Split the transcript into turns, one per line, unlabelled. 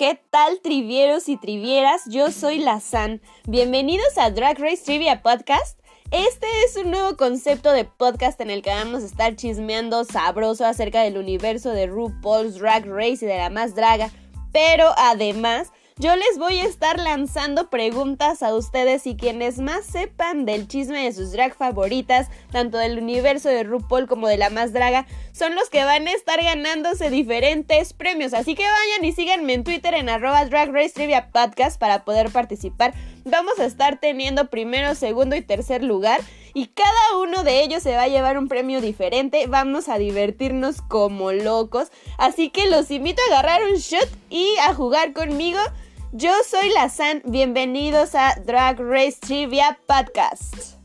¿Qué tal trivieros y trivieras? Yo soy la San. Bienvenidos a Drag Race Trivia Podcast. Este es un nuevo concepto de podcast en el que vamos a estar chismeando sabroso acerca del universo de RuPaul's Drag Race y de la más draga. Pero además yo les voy a estar lanzando preguntas a ustedes y quienes más sepan del chisme de sus drag favoritas, tanto del universo de RuPaul como de la más draga, son los que van a estar ganándose diferentes premios. Así que vayan y síganme en Twitter en arroba Drag Podcast para poder participar. Vamos a estar teniendo primero, segundo y tercer lugar y cada uno de ellos se va a llevar un premio diferente. Vamos a divertirnos como locos. Así que los invito a agarrar un shot y a jugar conmigo. Yo soy la San, bienvenidos a Drag Race Trivia Podcast.